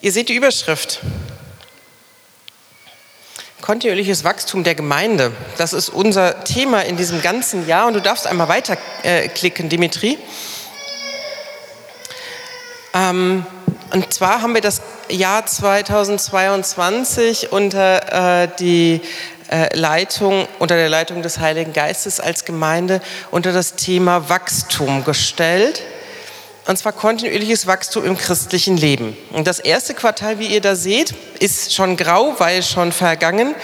Ihr seht die Überschrift. Kontinuierliches Wachstum der Gemeinde. Das ist unser Thema in diesem ganzen Jahr. Und du darfst einmal weiterklicken, äh, Dimitri. Ähm, und zwar haben wir das Jahr 2022 unter äh, die äh, Leitung, unter der Leitung des Heiligen Geistes als Gemeinde unter das Thema Wachstum gestellt. Und zwar kontinuierliches Wachstum im christlichen Leben. Und das erste Quartal, wie ihr da seht, ist schon grau, weil schon vergangen.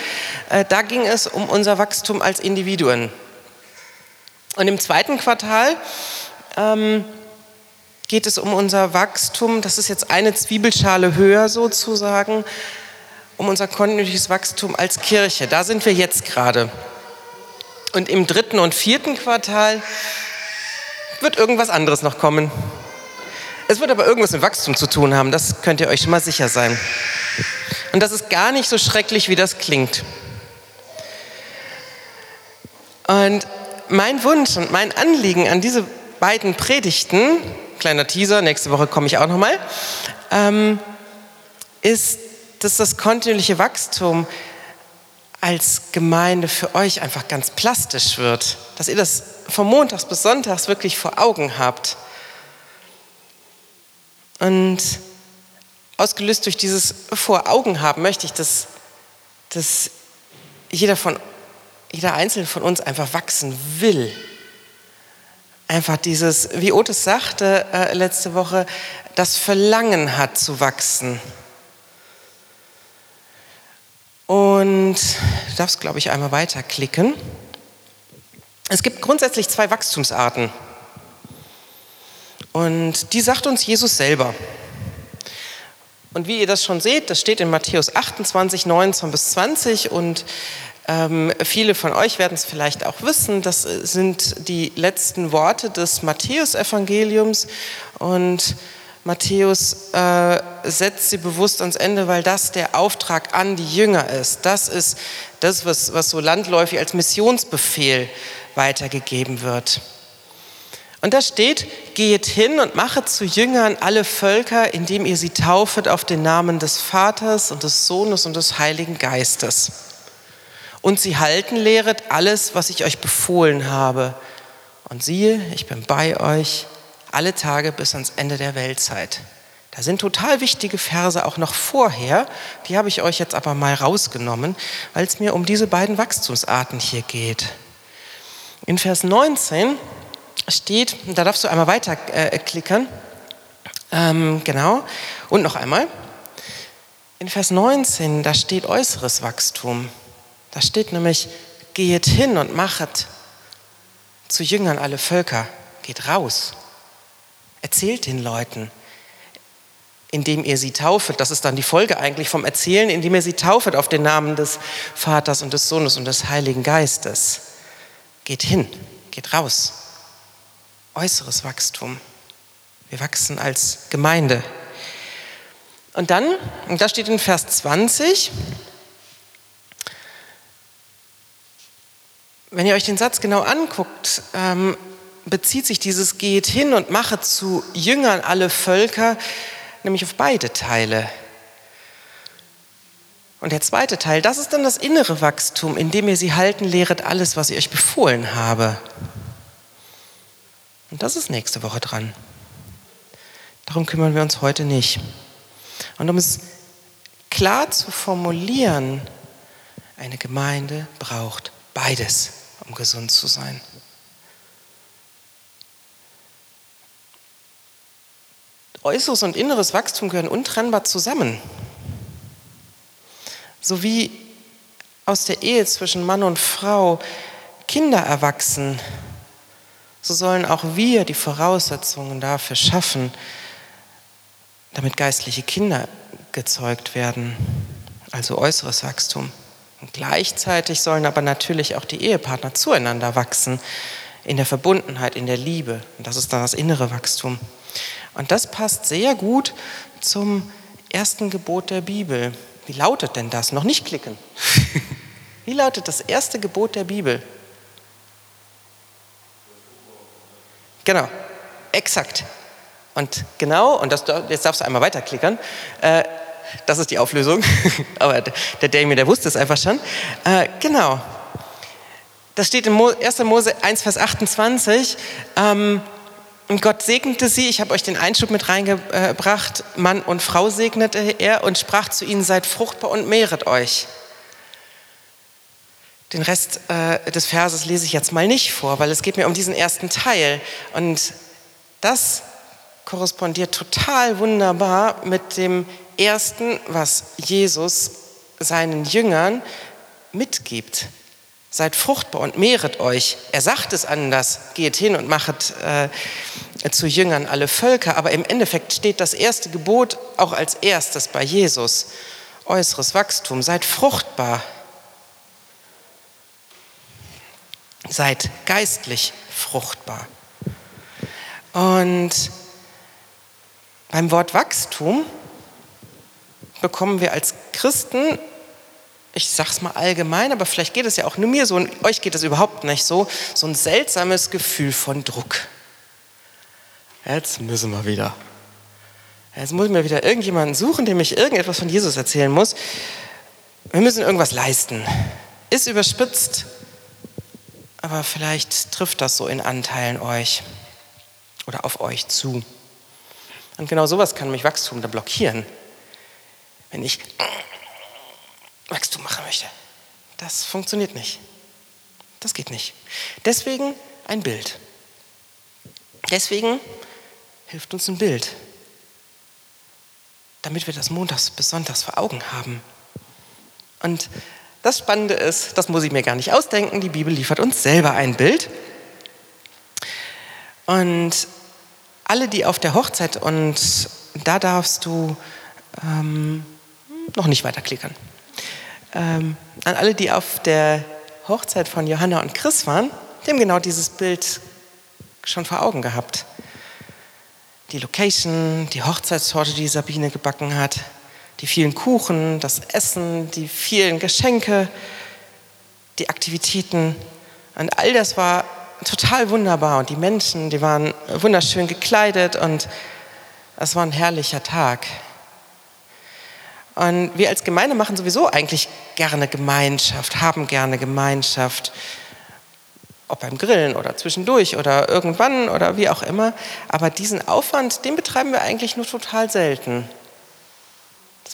Äh, da ging es um unser Wachstum als Individuen. Und im zweiten Quartal ähm, geht es um unser Wachstum, das ist jetzt eine Zwiebelschale höher sozusagen, um unser kontinuierliches Wachstum als Kirche. Da sind wir jetzt gerade. Und im dritten und vierten Quartal wird irgendwas anderes noch kommen. Es wird aber irgendwas mit Wachstum zu tun haben, das könnt ihr euch schon mal sicher sein. Und das ist gar nicht so schrecklich, wie das klingt. Und mein Wunsch und mein Anliegen an diese beiden Predigten, kleiner Teaser, nächste Woche komme ich auch nochmal, ähm, ist, dass das kontinuierliche Wachstum als Gemeinde für euch einfach ganz plastisch wird. Dass ihr das von Montags bis Sonntags wirklich vor Augen habt. Und ausgelöst durch dieses vor Augen haben möchte ich, dass, dass jeder, von, jeder Einzelne von uns einfach wachsen will. Einfach dieses, wie Otis sagte äh, letzte Woche, das Verlangen hat zu wachsen. Und du darfst, glaube ich, einmal weiterklicken. Es gibt grundsätzlich zwei Wachstumsarten. Und die sagt uns Jesus selber. Und wie ihr das schon seht, das steht in Matthäus 28, 19 bis 20 und ähm, viele von euch werden es vielleicht auch wissen, das sind die letzten Worte des Matthäusevangeliums und Matthäus äh, setzt sie bewusst ans Ende, weil das der Auftrag an die Jünger ist. Das ist das, was, was so landläufig als Missionsbefehl weitergegeben wird. Und da steht, geht hin und machet zu Jüngern alle Völker, indem ihr sie taufet auf den Namen des Vaters und des Sohnes und des Heiligen Geistes. Und sie halten lehret alles, was ich euch befohlen habe. Und siehe, ich bin bei euch alle Tage bis ans Ende der Weltzeit. Da sind total wichtige Verse auch noch vorher, die habe ich euch jetzt aber mal rausgenommen, weil es mir um diese beiden Wachstumsarten hier geht. In Vers 19 steht, da darfst du einmal weiterklicken, äh, ähm, genau, und noch einmal. In Vers 19, da steht äußeres Wachstum. Da steht nämlich, geht hin und machet zu Jüngern alle Völker, geht raus. Erzählt den Leuten, indem ihr sie taufet. Das ist dann die Folge eigentlich vom Erzählen, indem ihr sie taufet auf den Namen des Vaters und des Sohnes und des Heiligen Geistes. Geht hin, geht raus. Äußeres Wachstum. Wir wachsen als Gemeinde. Und dann, und da steht in Vers 20, wenn ihr euch den Satz genau anguckt, ähm, bezieht sich dieses Geht hin und mache zu Jüngern alle Völker, nämlich auf beide Teile. Und der zweite Teil, das ist dann das innere Wachstum, indem ihr sie halten lehret alles, was ich euch befohlen habe. Und das ist nächste Woche dran. Darum kümmern wir uns heute nicht. Und um es klar zu formulieren, eine Gemeinde braucht beides, um gesund zu sein. Äußeres und inneres Wachstum gehören untrennbar zusammen. So wie aus der Ehe zwischen Mann und Frau Kinder erwachsen, so sollen auch wir die Voraussetzungen dafür schaffen, damit geistliche Kinder gezeugt werden, also äußeres Wachstum. Und gleichzeitig sollen aber natürlich auch die Ehepartner zueinander wachsen, in der Verbundenheit, in der Liebe. Und das ist dann das innere Wachstum. Und das passt sehr gut zum ersten Gebot der Bibel. Wie lautet denn das? Noch nicht klicken. Wie lautet das erste Gebot der Bibel? Genau, exakt. Und genau, und das, jetzt darfst du einmal weiterklickern, äh, das ist die Auflösung. Aber der Damien, der wusste es einfach schon. Äh, genau. Das steht in 1. Mose 1, Vers 28. Ähm, und Gott segnete sie, ich habe euch den Einschub mit reingebracht, Mann und Frau segnete er und sprach zu ihnen, seid fruchtbar und mehret euch. Den Rest äh, des Verses lese ich jetzt mal nicht vor, weil es geht mir um diesen ersten Teil. Und das korrespondiert total wunderbar mit dem ersten, was Jesus seinen Jüngern mitgibt. Seid fruchtbar und mehret euch. Er sagt es anders, geht hin und machet äh, zu Jüngern alle Völker, aber im Endeffekt steht das erste Gebot auch als erstes bei Jesus. Äußeres Wachstum, seid fruchtbar. Seid geistlich fruchtbar. Und beim Wort Wachstum bekommen wir als Christen, ich sage es mal allgemein, aber vielleicht geht es ja auch nur mir so und euch geht es überhaupt nicht so, so ein seltsames Gefühl von Druck. Jetzt müssen wir wieder. Jetzt muss ich mir wieder irgendjemanden suchen, dem ich irgendetwas von Jesus erzählen muss. Wir müssen irgendwas leisten. Ist überspitzt, aber vielleicht trifft das so in Anteilen euch oder auf euch zu. Und genau sowas kann mich Wachstum da blockieren. Wenn ich Wachstum machen möchte. Das funktioniert nicht. Das geht nicht. Deswegen ein Bild. Deswegen hilft uns ein Bild. Damit wir das montags bis sonntags vor Augen haben. Und das Spannende ist, das muss ich mir gar nicht ausdenken, die Bibel liefert uns selber ein Bild. Und alle, die auf der Hochzeit, und da darfst du ähm, noch nicht weiterklickern, ähm, an alle, die auf der Hochzeit von Johanna und Chris waren, die haben genau dieses Bild schon vor Augen gehabt. Die Location, die Hochzeitstorte, die Sabine gebacken hat, die vielen Kuchen, das Essen, die vielen Geschenke, die Aktivitäten. Und all das war total wunderbar und die Menschen, die waren wunderschön gekleidet und es war ein herrlicher Tag. Und wir als Gemeinde machen sowieso eigentlich gerne Gemeinschaft, haben gerne Gemeinschaft, ob beim Grillen oder zwischendurch oder irgendwann oder wie auch immer. Aber diesen Aufwand, den betreiben wir eigentlich nur total selten.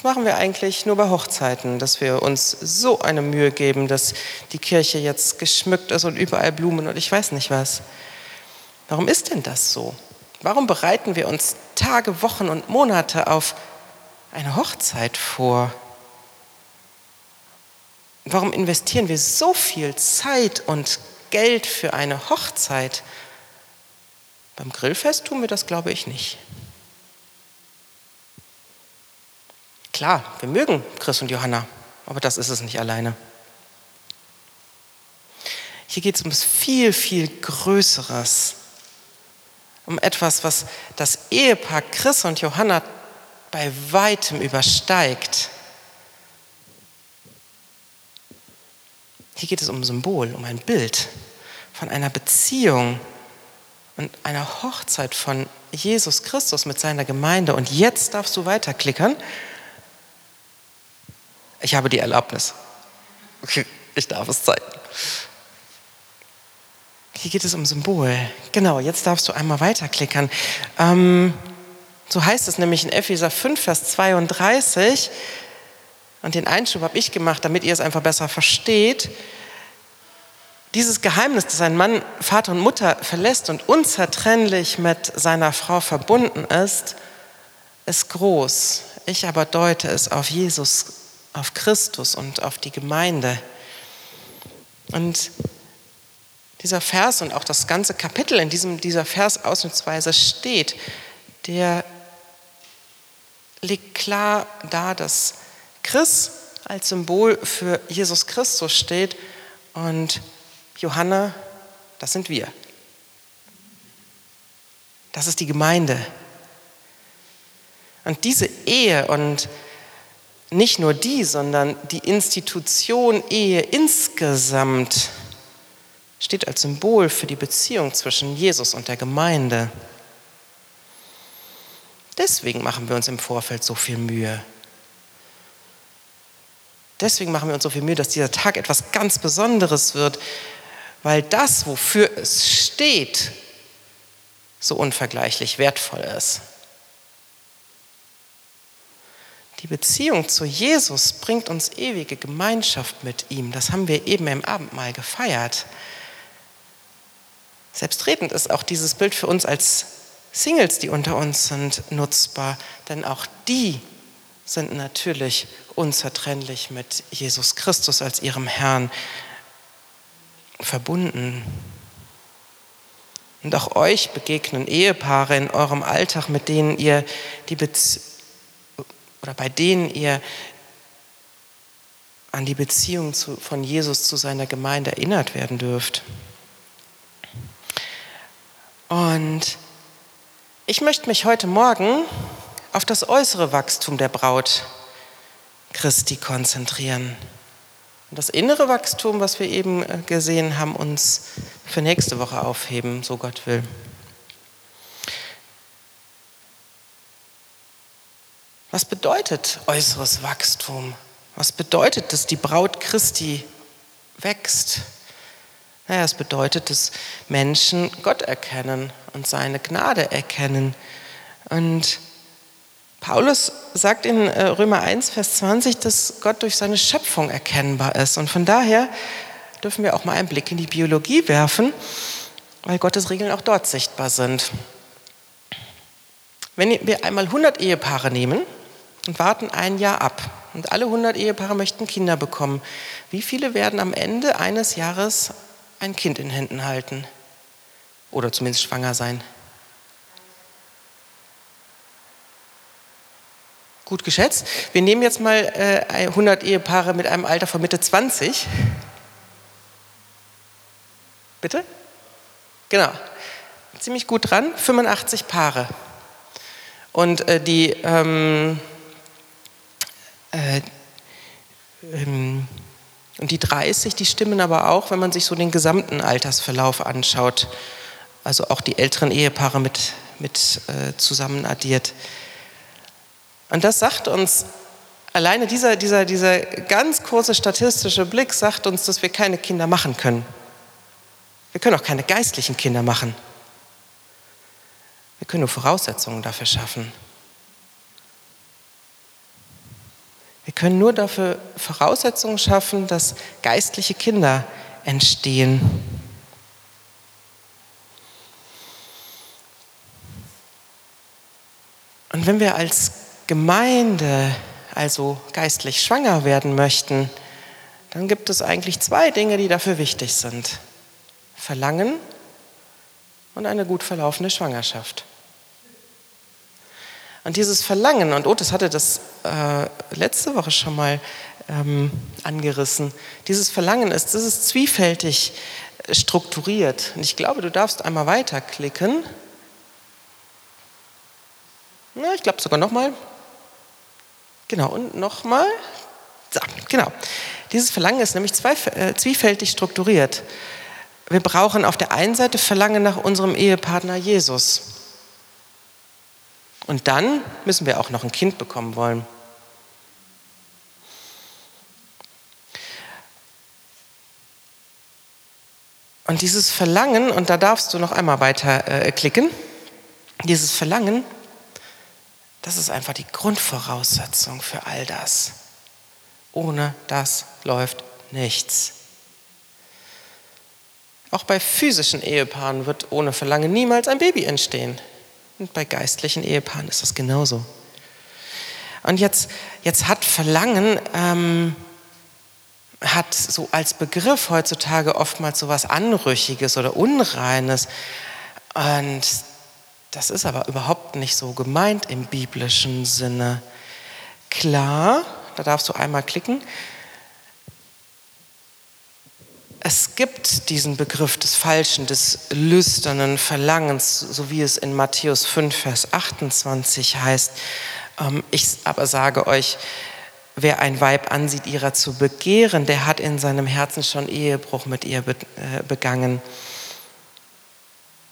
Das machen wir eigentlich nur bei Hochzeiten, dass wir uns so eine Mühe geben, dass die Kirche jetzt geschmückt ist und überall Blumen und ich weiß nicht was. Warum ist denn das so? Warum bereiten wir uns Tage, Wochen und Monate auf eine Hochzeit vor? Warum investieren wir so viel Zeit und Geld für eine Hochzeit? Beim Grillfest tun wir das, glaube ich, nicht. Klar, wir mögen Chris und Johanna, aber das ist es nicht alleine. Hier geht es um viel, viel Größeres. Um etwas, was das Ehepaar Chris und Johanna bei weitem übersteigt. Hier geht es um ein Symbol, um ein Bild von einer Beziehung und einer Hochzeit von Jesus Christus mit seiner Gemeinde. Und jetzt darfst du weiterklickern ich habe die Erlaubnis. Ich darf es zeigen. Hier geht es um Symbol. Genau, jetzt darfst du einmal weiterklickern. Ähm, so heißt es nämlich in Epheser 5, Vers 32. Und den Einschub habe ich gemacht, damit ihr es einfach besser versteht. Dieses Geheimnis, dass ein Mann Vater und Mutter verlässt und unzertrennlich mit seiner Frau verbunden ist, ist groß. Ich aber deute es auf Jesus auf Christus und auf die Gemeinde. Und dieser Vers und auch das ganze Kapitel, in diesem dieser Vers ausnahmsweise steht, der legt klar dar, dass Chris als Symbol für Jesus Christus steht und Johanna, das sind wir. Das ist die Gemeinde. Und diese Ehe und nicht nur die, sondern die Institution Ehe insgesamt steht als Symbol für die Beziehung zwischen Jesus und der Gemeinde. Deswegen machen wir uns im Vorfeld so viel Mühe. Deswegen machen wir uns so viel Mühe, dass dieser Tag etwas ganz Besonderes wird, weil das, wofür es steht, so unvergleichlich wertvoll ist. Die Beziehung zu Jesus bringt uns ewige Gemeinschaft mit ihm. Das haben wir eben im Abendmahl gefeiert. Selbstredend ist auch dieses Bild für uns als Singles, die unter uns sind, nutzbar, denn auch die sind natürlich unzertrennlich mit Jesus Christus als ihrem Herrn verbunden. Und auch euch begegnen Ehepaare in eurem Alltag, mit denen ihr die Bezie oder bei denen ihr an die Beziehung zu, von Jesus zu seiner Gemeinde erinnert werden dürft. Und ich möchte mich heute Morgen auf das äußere Wachstum der Braut Christi konzentrieren. Und das innere Wachstum, was wir eben äh, gesehen haben, uns für nächste Woche aufheben, so Gott will. Was bedeutet äußeres Wachstum? Was bedeutet, dass die Braut Christi wächst? Naja, es bedeutet, dass Menschen Gott erkennen und seine Gnade erkennen. Und Paulus sagt in äh, Römer 1, Vers 20, dass Gott durch seine Schöpfung erkennbar ist. Und von daher dürfen wir auch mal einen Blick in die Biologie werfen, weil Gottes Regeln auch dort sichtbar sind. Wenn wir einmal 100 Ehepaare nehmen und warten ein Jahr ab und alle 100 Ehepaare möchten Kinder bekommen, wie viele werden am Ende eines Jahres ein Kind in Händen halten oder zumindest schwanger sein. Gut geschätzt. Wir nehmen jetzt mal äh, 100 Ehepaare mit einem Alter von Mitte 20. Bitte? Genau. Ziemlich gut dran. 85 Paare. Und äh, die ähm, äh, ähm, und die 30, die stimmen aber auch, wenn man sich so den gesamten Altersverlauf anschaut, also auch die älteren Ehepaare mit, mit äh, zusammen addiert. Und das sagt uns, alleine dieser, dieser, dieser ganz kurze statistische Blick sagt uns, dass wir keine Kinder machen können. Wir können auch keine geistlichen Kinder machen. Wir können nur Voraussetzungen dafür schaffen. Wir können nur dafür Voraussetzungen schaffen, dass geistliche Kinder entstehen. Und wenn wir als Gemeinde also geistlich schwanger werden möchten, dann gibt es eigentlich zwei Dinge, die dafür wichtig sind. Verlangen und eine gut verlaufende Schwangerschaft. Und dieses Verlangen, und Otis hatte das äh, letzte Woche schon mal ähm, angerissen, dieses Verlangen ist, das ist zwiefältig strukturiert. Und ich glaube, du darfst einmal weiterklicken. Ja, ich glaube sogar nochmal. Genau, und nochmal. So, genau. Dieses Verlangen ist nämlich äh, zwiefältig strukturiert. Wir brauchen auf der einen Seite Verlangen nach unserem Ehepartner Jesus. Und dann müssen wir auch noch ein Kind bekommen wollen. Und dieses Verlangen, und da darfst du noch einmal weiter äh, klicken, dieses Verlangen, das ist einfach die Grundvoraussetzung für all das. Ohne das läuft nichts. Auch bei physischen Ehepaaren wird ohne Verlangen niemals ein Baby entstehen. Und bei geistlichen Ehepaaren ist das genauso. Und jetzt, jetzt hat Verlangen, ähm, hat so als Begriff heutzutage oftmals so was Anrüchiges oder Unreines. Und das ist aber überhaupt nicht so gemeint im biblischen Sinne. Klar, da darfst du einmal klicken, es gibt diesen Begriff des Falschen, des lüsternen Verlangens, so wie es in Matthäus 5, Vers 28 heißt. Ähm, ich aber sage euch, wer ein Weib ansieht, ihrer zu begehren, der hat in seinem Herzen schon Ehebruch mit ihr äh, begangen.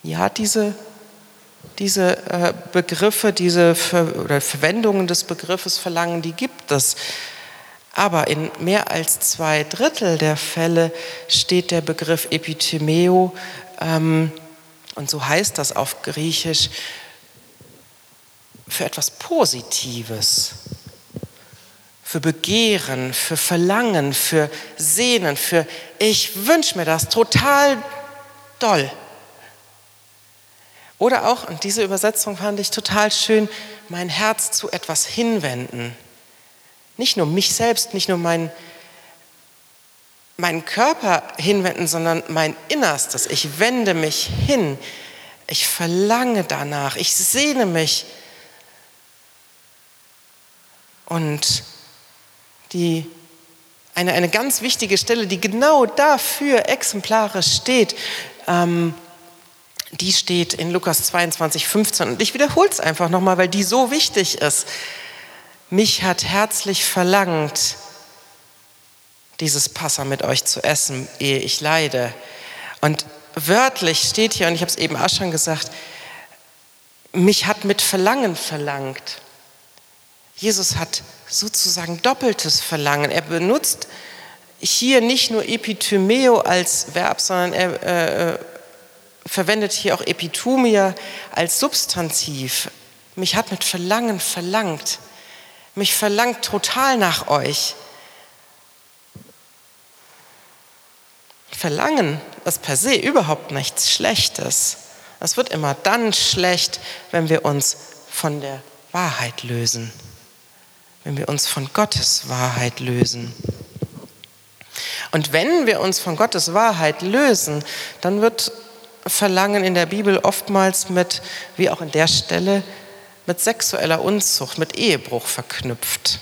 Ja, diese, diese äh, Begriffe, diese Ver oder Verwendungen des Begriffes Verlangen, die gibt es. Aber in mehr als zwei Drittel der Fälle steht der Begriff Epithymeo, ähm, und so heißt das auf Griechisch, für etwas Positives, für Begehren, für Verlangen, für Sehnen, für ich wünsche mir das total doll. Oder auch, und diese Übersetzung fand ich total schön, mein Herz zu etwas hinwenden. Nicht nur mich selbst, nicht nur mein, meinen Körper hinwenden, sondern mein Innerstes. Ich wende mich hin. Ich verlange danach. Ich sehne mich. Und die, eine, eine ganz wichtige Stelle, die genau dafür exemplarisch steht, ähm, die steht in Lukas 22, 15. Und ich wiederhole es einfach nochmal, weil die so wichtig ist. Mich hat herzlich verlangt, dieses Passa mit euch zu essen, ehe ich leide. Und wörtlich steht hier, und ich habe es eben auch schon gesagt, mich hat mit Verlangen verlangt. Jesus hat sozusagen doppeltes Verlangen. Er benutzt hier nicht nur Epithymeo als Verb, sondern er äh, verwendet hier auch Epitumia als Substantiv. Mich hat mit Verlangen verlangt. Mich verlangt total nach euch. Verlangen ist per se überhaupt nichts Schlechtes. Es wird immer dann schlecht, wenn wir uns von der Wahrheit lösen, wenn wir uns von Gottes Wahrheit lösen. Und wenn wir uns von Gottes Wahrheit lösen, dann wird Verlangen in der Bibel oftmals mit, wie auch in der Stelle, mit sexueller Unzucht, mit Ehebruch verknüpft.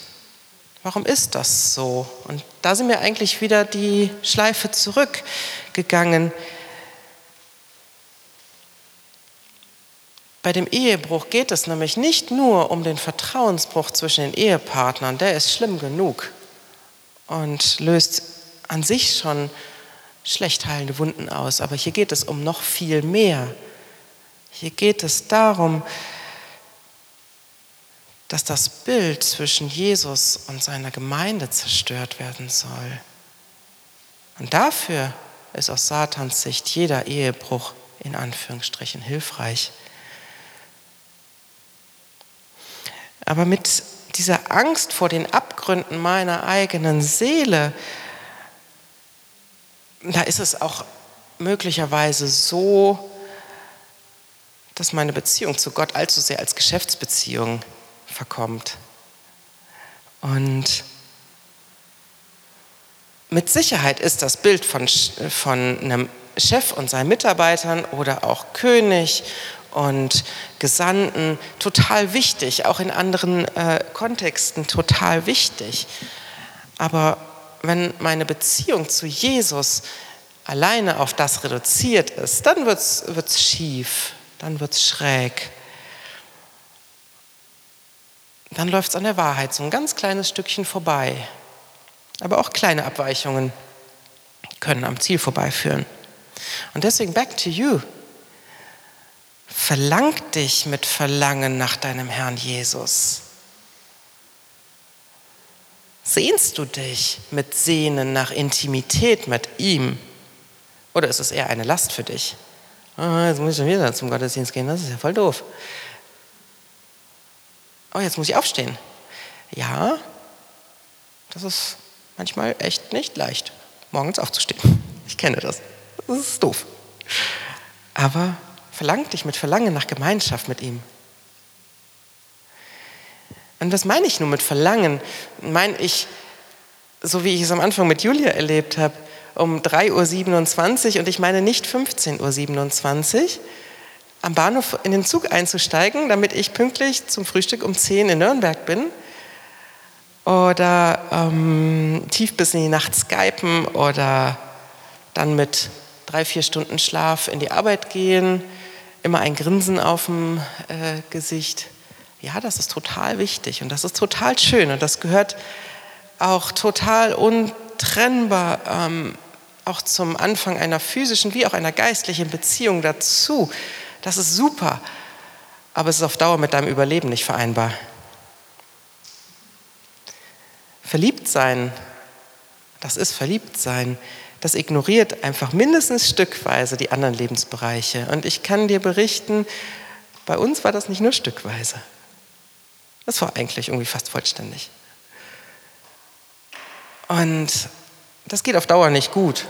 Warum ist das so? Und da sind wir eigentlich wieder die Schleife zurückgegangen. Bei dem Ehebruch geht es nämlich nicht nur um den Vertrauensbruch zwischen den Ehepartnern, der ist schlimm genug und löst an sich schon schlecht heilende Wunden aus. Aber hier geht es um noch viel mehr. Hier geht es darum, das Bild zwischen Jesus und seiner Gemeinde zerstört werden soll. Und dafür ist aus Satans Sicht jeder Ehebruch in Anführungsstrichen hilfreich. Aber mit dieser Angst vor den Abgründen meiner eigenen Seele da ist es auch möglicherweise so, dass meine Beziehung zu Gott allzu sehr als Geschäftsbeziehung verkommt. Und mit Sicherheit ist das Bild von, von einem Chef und seinen Mitarbeitern oder auch König und Gesandten total wichtig, auch in anderen äh, Kontexten total wichtig. Aber wenn meine Beziehung zu Jesus alleine auf das reduziert ist, dann wird es schief, dann wird es schräg. Dann läuft es an der Wahrheit so ein ganz kleines Stückchen vorbei. Aber auch kleine Abweichungen können am Ziel vorbeiführen. Und deswegen back to you. Verlang dich mit Verlangen nach deinem Herrn Jesus. Sehnst du dich mit Sehnen nach Intimität mit ihm? Oder ist es eher eine Last für dich? Oh, jetzt muss ich schon wieder zum Gottesdienst gehen, das ist ja voll doof. Oh, jetzt muss ich aufstehen. Ja, das ist manchmal echt nicht leicht, morgens aufzustehen. Ich kenne das. Das ist doof. Aber verlang dich mit Verlangen nach Gemeinschaft mit ihm. Und was meine ich nun mit Verlangen? Meine ich, so wie ich es am Anfang mit Julia erlebt habe, um 3.27 Uhr und ich meine nicht 15.27 Uhr, am Bahnhof in den Zug einzusteigen, damit ich pünktlich zum Frühstück um 10 Uhr in Nürnberg bin. Oder ähm, tief bis in die Nacht skypen oder dann mit drei, vier Stunden Schlaf in die Arbeit gehen, immer ein Grinsen auf dem äh, Gesicht. Ja, das ist total wichtig und das ist total schön und das gehört auch total untrennbar ähm, auch zum Anfang einer physischen wie auch einer geistlichen Beziehung dazu. Das ist super, aber es ist auf Dauer mit deinem Überleben nicht vereinbar. Verliebt sein, das ist verliebt sein, das ignoriert einfach mindestens stückweise die anderen Lebensbereiche. Und ich kann dir berichten, bei uns war das nicht nur stückweise. Das war eigentlich irgendwie fast vollständig. Und das geht auf Dauer nicht gut.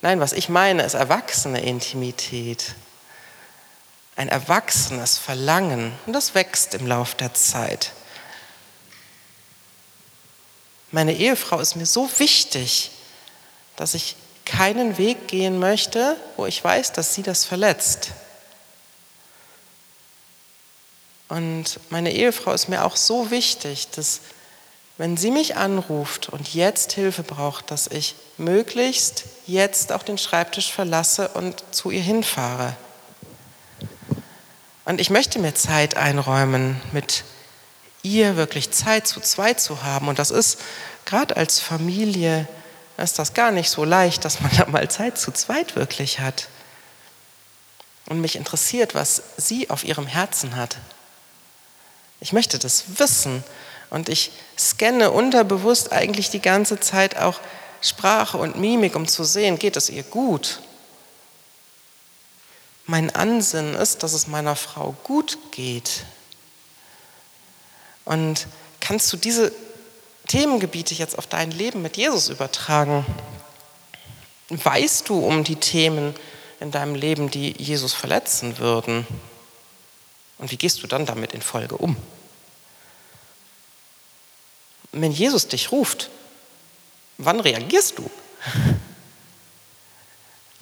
Nein, was ich meine, ist erwachsene Intimität. Ein erwachsenes Verlangen. Und das wächst im Laufe der Zeit. Meine Ehefrau ist mir so wichtig, dass ich keinen Weg gehen möchte, wo ich weiß, dass sie das verletzt. Und meine Ehefrau ist mir auch so wichtig, dass wenn sie mich anruft und jetzt Hilfe braucht, dass ich möglichst jetzt auch den Schreibtisch verlasse und zu ihr hinfahre. Und ich möchte mir Zeit einräumen, mit ihr wirklich Zeit zu zweit zu haben. Und das ist gerade als Familie, ist das gar nicht so leicht, dass man da mal Zeit zu zweit wirklich hat. Und mich interessiert, was sie auf ihrem Herzen hat. Ich möchte das wissen und ich scanne unterbewusst eigentlich die ganze Zeit auch Sprache und Mimik, um zu sehen, geht es ihr gut. Mein Ansinnen ist, dass es meiner Frau gut geht. Und kannst du diese Themengebiete jetzt auf dein Leben mit Jesus übertragen? Weißt du um die Themen in deinem Leben, die Jesus verletzen würden? Und wie gehst du dann damit in Folge um? Wenn Jesus dich ruft, wann reagierst du?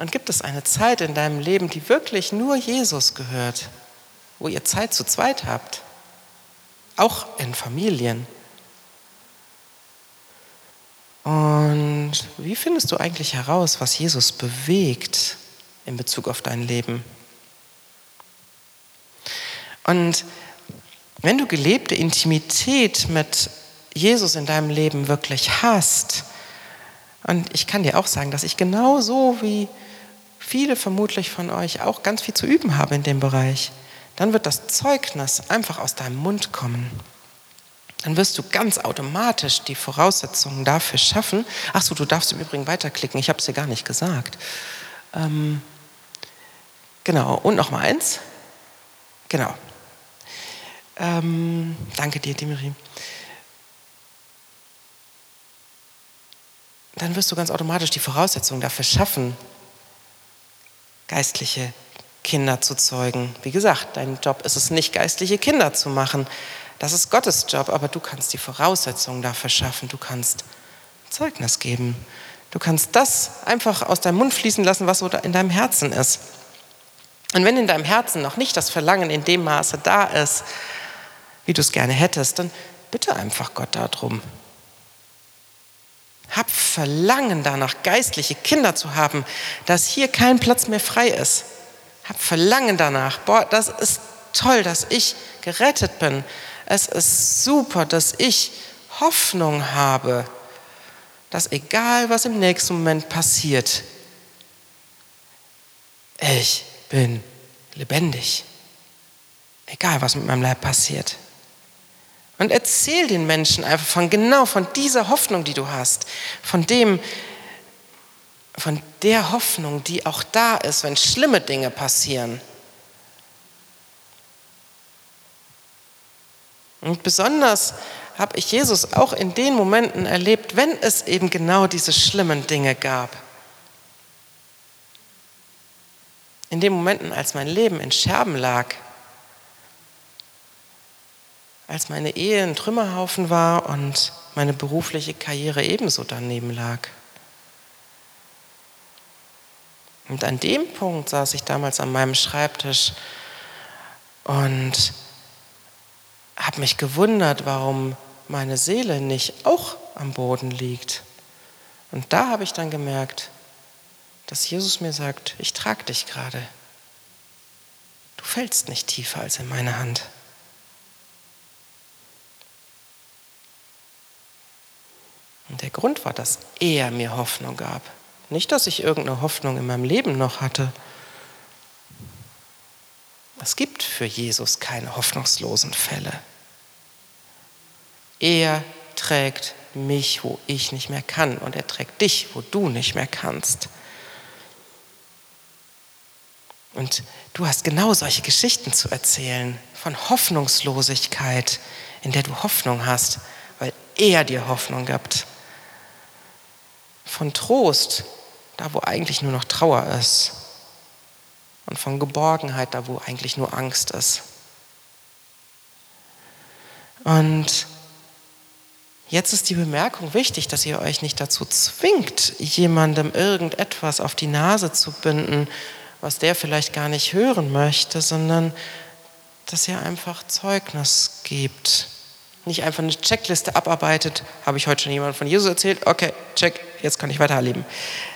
Und gibt es eine Zeit in deinem Leben, die wirklich nur Jesus gehört, wo ihr Zeit zu zweit habt? Auch in Familien. Und wie findest du eigentlich heraus, was Jesus bewegt in Bezug auf dein Leben? Und wenn du gelebte Intimität mit Jesus in deinem Leben wirklich hast, und ich kann dir auch sagen, dass ich genauso wie viele vermutlich von euch auch ganz viel zu üben habe in dem Bereich, dann wird das Zeugnis einfach aus deinem Mund kommen. Dann wirst du ganz automatisch die Voraussetzungen dafür schaffen. Ach so, du darfst im Übrigen weiterklicken, ich habe es dir gar nicht gesagt. Ähm, genau, und noch mal eins. Genau. Ähm, danke dir, Dimitri. Dann wirst du ganz automatisch die Voraussetzungen dafür schaffen, geistliche Kinder zu zeugen. Wie gesagt, dein Job ist es nicht, geistliche Kinder zu machen. Das ist Gottes Job, aber du kannst die Voraussetzungen dafür schaffen. Du kannst Zeugnis geben. Du kannst das einfach aus deinem Mund fließen lassen, was so in deinem Herzen ist. Und wenn in deinem Herzen noch nicht das Verlangen in dem Maße da ist, wie du es gerne hättest, dann bitte einfach Gott darum. Hab Verlangen danach, geistliche Kinder zu haben, dass hier kein Platz mehr frei ist. Hab Verlangen danach. Boah, das ist toll, dass ich gerettet bin. Es ist super, dass ich Hoffnung habe, dass egal was im nächsten Moment passiert, ich bin lebendig. Egal was mit meinem Leib passiert. Und erzähl den Menschen einfach von genau von dieser Hoffnung, die du hast, von dem, von der Hoffnung, die auch da ist, wenn schlimme Dinge passieren. Und besonders habe ich Jesus auch in den Momenten erlebt, wenn es eben genau diese schlimmen Dinge gab. In den Momenten, als mein Leben in Scherben lag, als meine Ehe ein Trümmerhaufen war und meine berufliche Karriere ebenso daneben lag. Und an dem Punkt saß ich damals an meinem Schreibtisch und habe mich gewundert, warum meine Seele nicht auch am Boden liegt. Und da habe ich dann gemerkt, dass Jesus mir sagt, ich trage dich gerade. Du fällst nicht tiefer als in meine Hand. Und der Grund war, dass er mir Hoffnung gab. Nicht, dass ich irgendeine Hoffnung in meinem Leben noch hatte. Es gibt für Jesus keine hoffnungslosen Fälle. Er trägt mich, wo ich nicht mehr kann. Und er trägt dich, wo du nicht mehr kannst. Und du hast genau solche Geschichten zu erzählen von Hoffnungslosigkeit, in der du Hoffnung hast, weil er dir Hoffnung gibt. Von Trost, da wo eigentlich nur noch Trauer ist. Und von Geborgenheit, da wo eigentlich nur Angst ist. Und jetzt ist die Bemerkung wichtig, dass ihr euch nicht dazu zwingt, jemandem irgendetwas auf die Nase zu binden, was der vielleicht gar nicht hören möchte, sondern dass ihr einfach Zeugnis gebt. Nicht einfach eine Checkliste abarbeitet, habe ich heute schon jemand von Jesus erzählt, okay, check, jetzt kann ich weiterleben.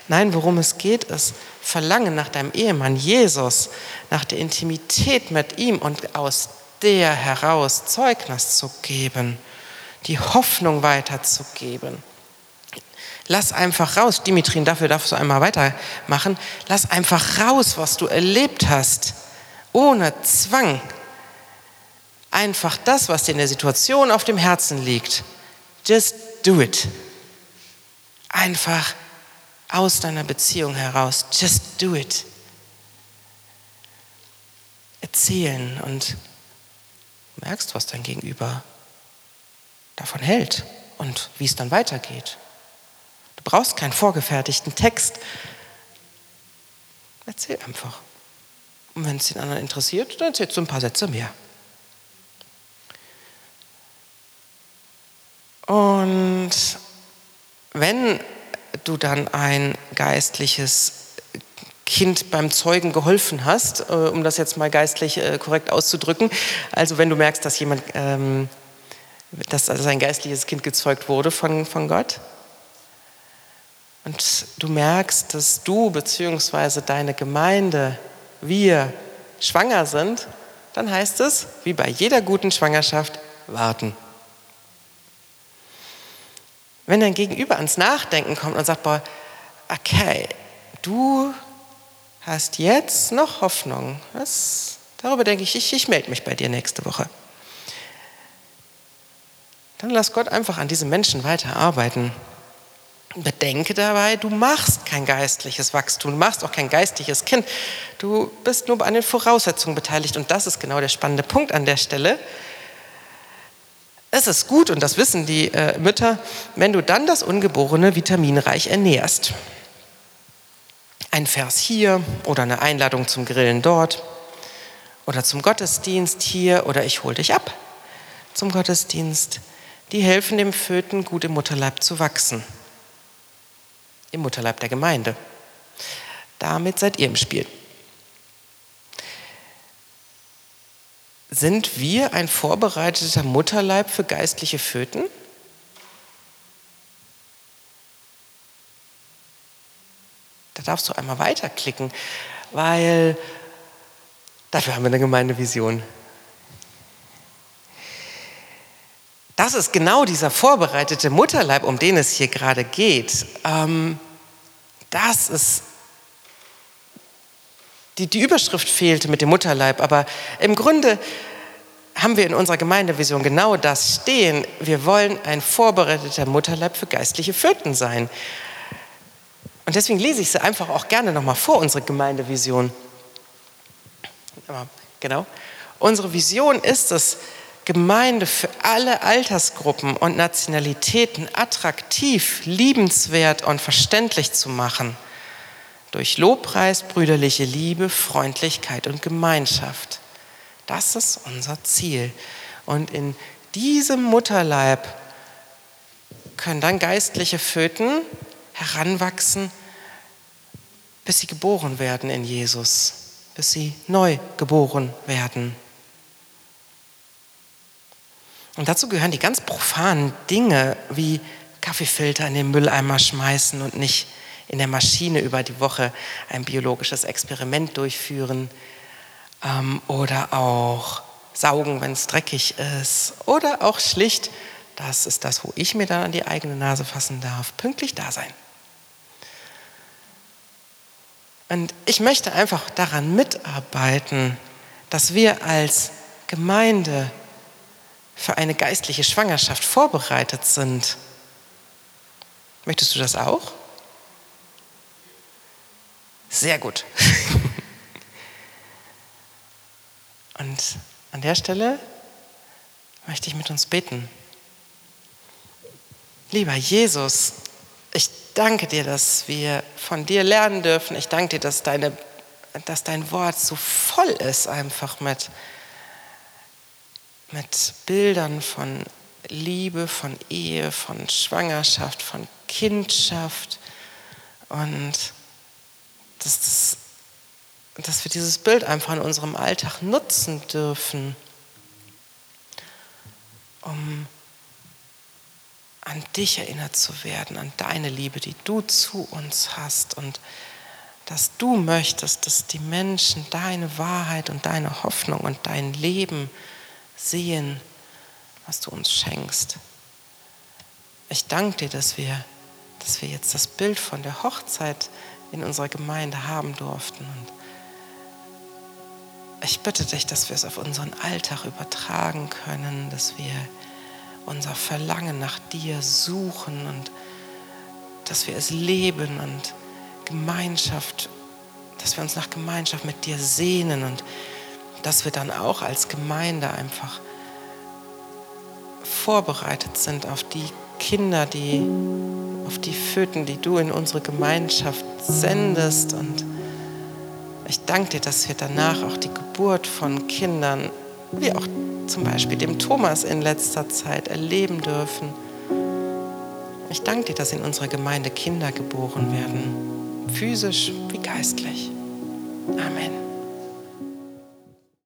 Nein, worum es geht, ist Verlangen nach deinem Ehemann Jesus, nach der Intimität mit ihm und aus der heraus Zeugnis zu geben, die Hoffnung weiterzugeben. Lass einfach raus, Dimitrin, dafür darfst du einmal weitermachen. Lass einfach raus, was du erlebt hast, ohne Zwang. Einfach das, was dir in der Situation auf dem Herzen liegt. Just do it. Einfach aus deiner Beziehung heraus. Just do it. Erzählen und merkst, was dein Gegenüber davon hält und wie es dann weitergeht. Du brauchst keinen vorgefertigten Text. Erzähl einfach. Und wenn es den anderen interessiert, dann erzählst du ein paar Sätze mehr. Und wenn du dann ein geistliches Kind beim Zeugen geholfen hast, äh, um das jetzt mal geistlich äh, korrekt auszudrücken, also wenn du merkst, dass jemand, ähm, dass also ein geistliches Kind gezeugt wurde von, von Gott, und du merkst, dass du bzw. deine Gemeinde, wir schwanger sind, dann heißt es, wie bei jeder guten Schwangerschaft, warten. Wenn dein Gegenüber ans Nachdenken kommt und sagt, boah, okay, du hast jetzt noch Hoffnung, das, darüber denke ich, ich, ich melde mich bei dir nächste Woche. Dann lass Gott einfach an diesem Menschen weiterarbeiten. Bedenke dabei, du machst kein geistliches Wachstum, du machst auch kein geistliches Kind. Du bist nur an den Voraussetzungen beteiligt und das ist genau der spannende Punkt an der Stelle. Es ist gut, und das wissen die äh, Mütter, wenn du dann das Ungeborene vitaminreich ernährst. Ein Vers hier oder eine Einladung zum Grillen dort oder zum Gottesdienst hier oder ich hole dich ab zum Gottesdienst. Die helfen dem Föten gut im Mutterleib zu wachsen im Mutterleib der Gemeinde. Damit seid ihr im Spiel. Sind wir ein vorbereiteter Mutterleib für geistliche Föten? Da darfst du einmal weiterklicken, weil dafür haben wir eine Gemeindevision. Das ist genau dieser vorbereitete Mutterleib, um den es hier gerade geht. Ähm, das ist die, die Überschrift fehlte mit dem Mutterleib, aber im Grunde haben wir in unserer Gemeindevision genau das stehen. Wir wollen ein vorbereiteter Mutterleib für geistliche Föten sein. Und deswegen lese ich sie einfach auch gerne nochmal vor, unsere Gemeindevision. Genau. Unsere Vision ist es, Gemeinde für alle Altersgruppen und Nationalitäten attraktiv, liebenswert und verständlich zu machen. Durch Lobpreis, brüderliche Liebe, Freundlichkeit und Gemeinschaft. Das ist unser Ziel. Und in diesem Mutterleib können dann geistliche Föten heranwachsen, bis sie geboren werden in Jesus, bis sie neu geboren werden. Und dazu gehören die ganz profanen Dinge wie Kaffeefilter in den Mülleimer schmeißen und nicht in der Maschine über die Woche ein biologisches Experiment durchführen ähm, oder auch saugen, wenn es dreckig ist oder auch schlicht, das ist das, wo ich mir dann an die eigene Nase fassen darf, pünktlich da sein. Und ich möchte einfach daran mitarbeiten, dass wir als Gemeinde für eine geistliche Schwangerschaft vorbereitet sind. Möchtest du das auch? Sehr gut. Und an der Stelle möchte ich mit uns beten. Lieber Jesus, ich danke dir, dass wir von dir lernen dürfen. Ich danke dir, dass, deine, dass dein Wort so voll ist einfach mit, mit Bildern von Liebe, von Ehe, von Schwangerschaft, von Kindschaft und dass, das, dass wir dieses Bild einfach in unserem Alltag nutzen dürfen, um an dich erinnert zu werden, an deine Liebe, die du zu uns hast und dass du möchtest, dass die Menschen deine Wahrheit und deine Hoffnung und dein Leben sehen, was du uns schenkst. Ich danke dir, dass wir, dass wir jetzt das Bild von der Hochzeit in unserer Gemeinde haben durften. Und ich bitte dich, dass wir es auf unseren Alltag übertragen können, dass wir unser Verlangen nach dir suchen und dass wir es leben und Gemeinschaft, dass wir uns nach Gemeinschaft mit dir sehnen und dass wir dann auch als Gemeinde einfach vorbereitet sind auf die Kinder, die, auf die Föten, die du in unsere Gemeinschaft sendest. Und ich danke dir, dass wir danach auch die Geburt von Kindern, wie auch zum Beispiel dem Thomas in letzter Zeit erleben dürfen. Ich danke dir, dass in unserer Gemeinde Kinder geboren werden, physisch wie geistlich. Amen.